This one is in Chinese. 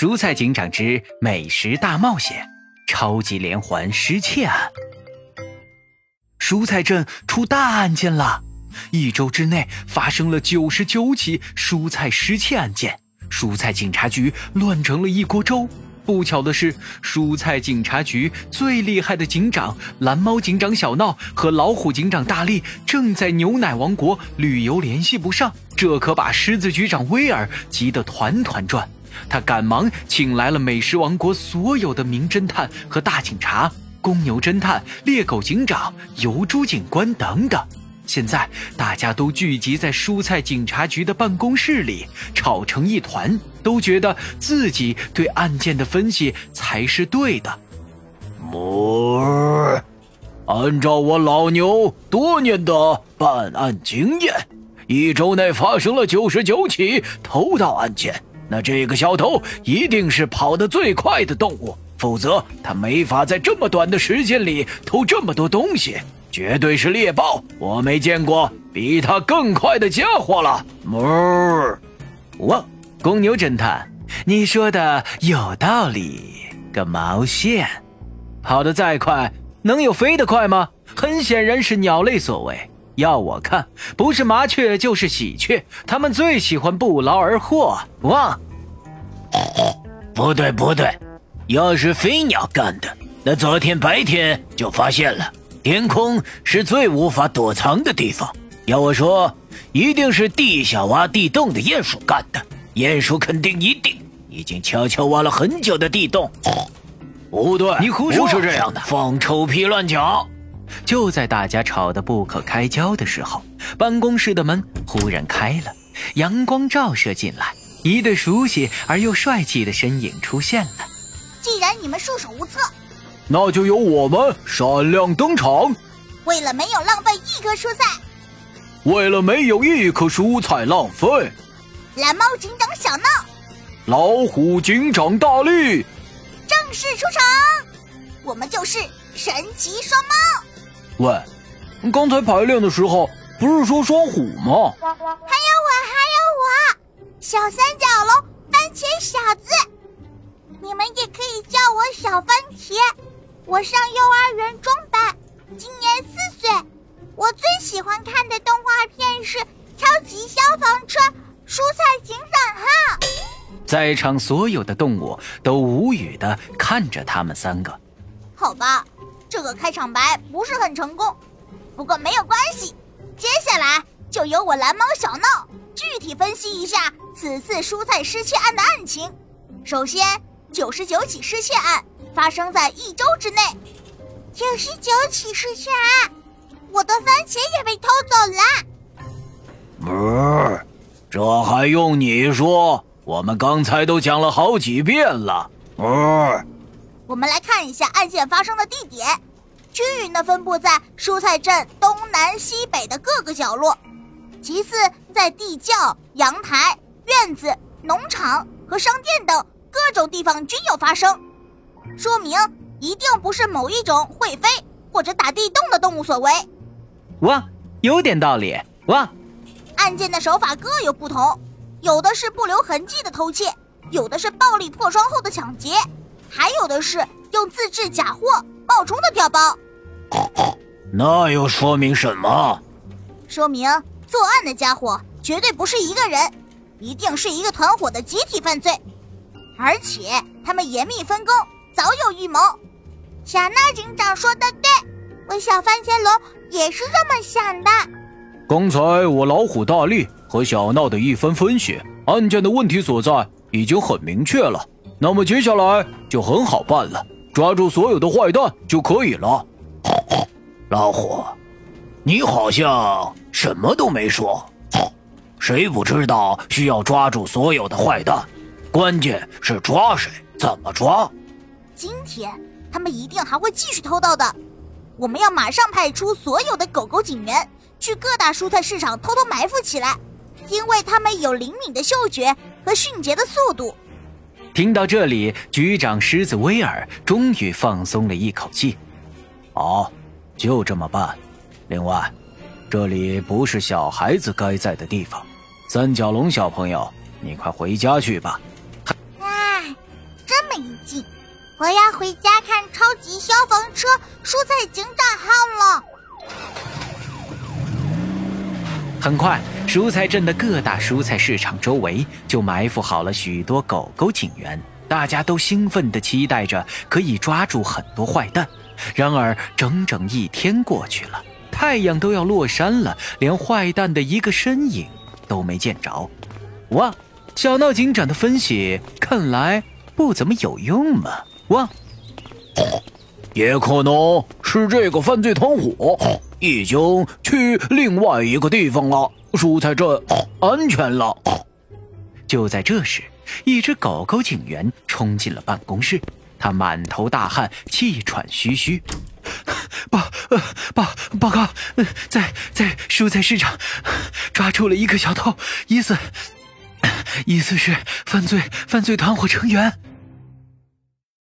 蔬菜警长之美食大冒险，超级连环失窃案。蔬菜镇出大案件了，一周之内发生了九十九起蔬菜失窃案件，蔬菜警察局乱成了一锅粥。不巧的是，蔬菜警察局最厉害的警长蓝猫警长小闹和老虎警长大力正在牛奶王国旅游，联系不上，这可把狮子局长威尔急得团团转。他赶忙请来了美食王国所有的名侦探和大警察，公牛侦探、猎狗警长、油猪警官等等。现在大家都聚集在蔬菜警察局的办公室里，吵成一团，都觉得自己对案件的分析才是对的。哞，按照我老牛多年的办案经验，一周内发生了九十九起偷盗案件，那这个小偷一定是跑得最快的动物，否则他没法在这么短的时间里偷这么多东西。绝对是猎豹，我没见过比他更快的家伙了。哞！哇，公牛侦探，你说的有道理。个毛线，跑得再快，能有飞得快吗？很显然是鸟类所为。要我看，不是麻雀就是喜鹊，它们最喜欢不劳而获。哇！不对不对，要是飞鸟干的，那昨天白天就发现了。天空是最无法躲藏的地方。要我说，一定是地下挖地洞的鼹鼠干的。鼹鼠肯定一定已经悄悄挖了很久的地洞。不对，你胡说，不是这样的，放臭屁乱讲！就在大家吵得不可开交的时候，办公室的门忽然开了，阳光照射进来，一对熟悉而又帅气的身影出现了。既然你们束手无策。那就由我们闪亮登场。为了没有浪费一颗蔬菜，为了没有一颗蔬菜浪费，蓝猫警长小闹，老虎警长大力，正式出场。我们就是神奇双猫。喂，刚才排练的时候不是说双虎吗？还有我，还有我，小三角龙番茄小子，你们也可以叫我小番茄。我上幼儿园中班，今年四岁。我最喜欢看的动画片是《超级消防车蔬菜警长号》。在场所有的动物都无语的看着他们三个。好吧，这个开场白不是很成功，不过没有关系。接下来就由我蓝猫小闹具体分析一下此次蔬菜失窃案的案情。首先，九十九起失窃案。发生在一周之内，九十九起失窃案，我的番茄也被偷走了。哞，这还用你说？我们刚才都讲了好几遍了。哞，我们来看一下案件发生的地点，均匀的分布在蔬菜镇东南西北的各个角落。其次，在地窖、阳台、院子、农场和商店等各种地方均有发生。说明一定不是某一种会飞或者打地洞的动物所为。哇，有点道理。哇，案件的手法各有不同，有的是不留痕迹的偷窃，有的是暴力破窗后的抢劫，还有的是用自制假货冒充的调包。那又说明什么？说明作案的家伙绝对不是一个人，一定是一个团伙的集体犯罪，而且他们严密分工。早有预谋，小闹警长说的对，我小番茄龙也是这么想的。刚才我老虎大力和小闹的一番分析，案件的问题所在已经很明确了。那么接下来就很好办了，抓住所有的坏蛋就可以了。老虎，你好像什么都没说。谁不知道需要抓住所有的坏蛋？关键是抓谁，怎么抓？今天他们一定还会继续偷盗的，我们要马上派出所有的狗狗警员去各大蔬菜市场偷偷埋伏起来，因为他们有灵敏的嗅觉和迅捷的速度。听到这里，局长狮子威尔终于放松了一口气。好，就这么办。另外，这里不是小孩子该在的地方。三角龙小朋友，你快回家去吧。这么一劲。我要回家看超级消防车蔬菜警长号了。很快，蔬菜镇的各大蔬菜市场周围就埋伏好了许多狗狗警员，大家都兴奋地期待着可以抓住很多坏蛋。然而，整整一天过去了，太阳都要落山了，连坏蛋的一个身影都没见着。哇，小闹警长的分析看来不怎么有用嘛！哇，也可能是这个犯罪团伙。已经去另外一个地方了，蔬菜镇安全了。就在这时，一只狗狗警员冲进了办公室，他满头大汗，气喘吁吁。报呃报报告，在在蔬菜市场抓住了一个小偷，疑似疑似是犯罪犯罪团伙成员。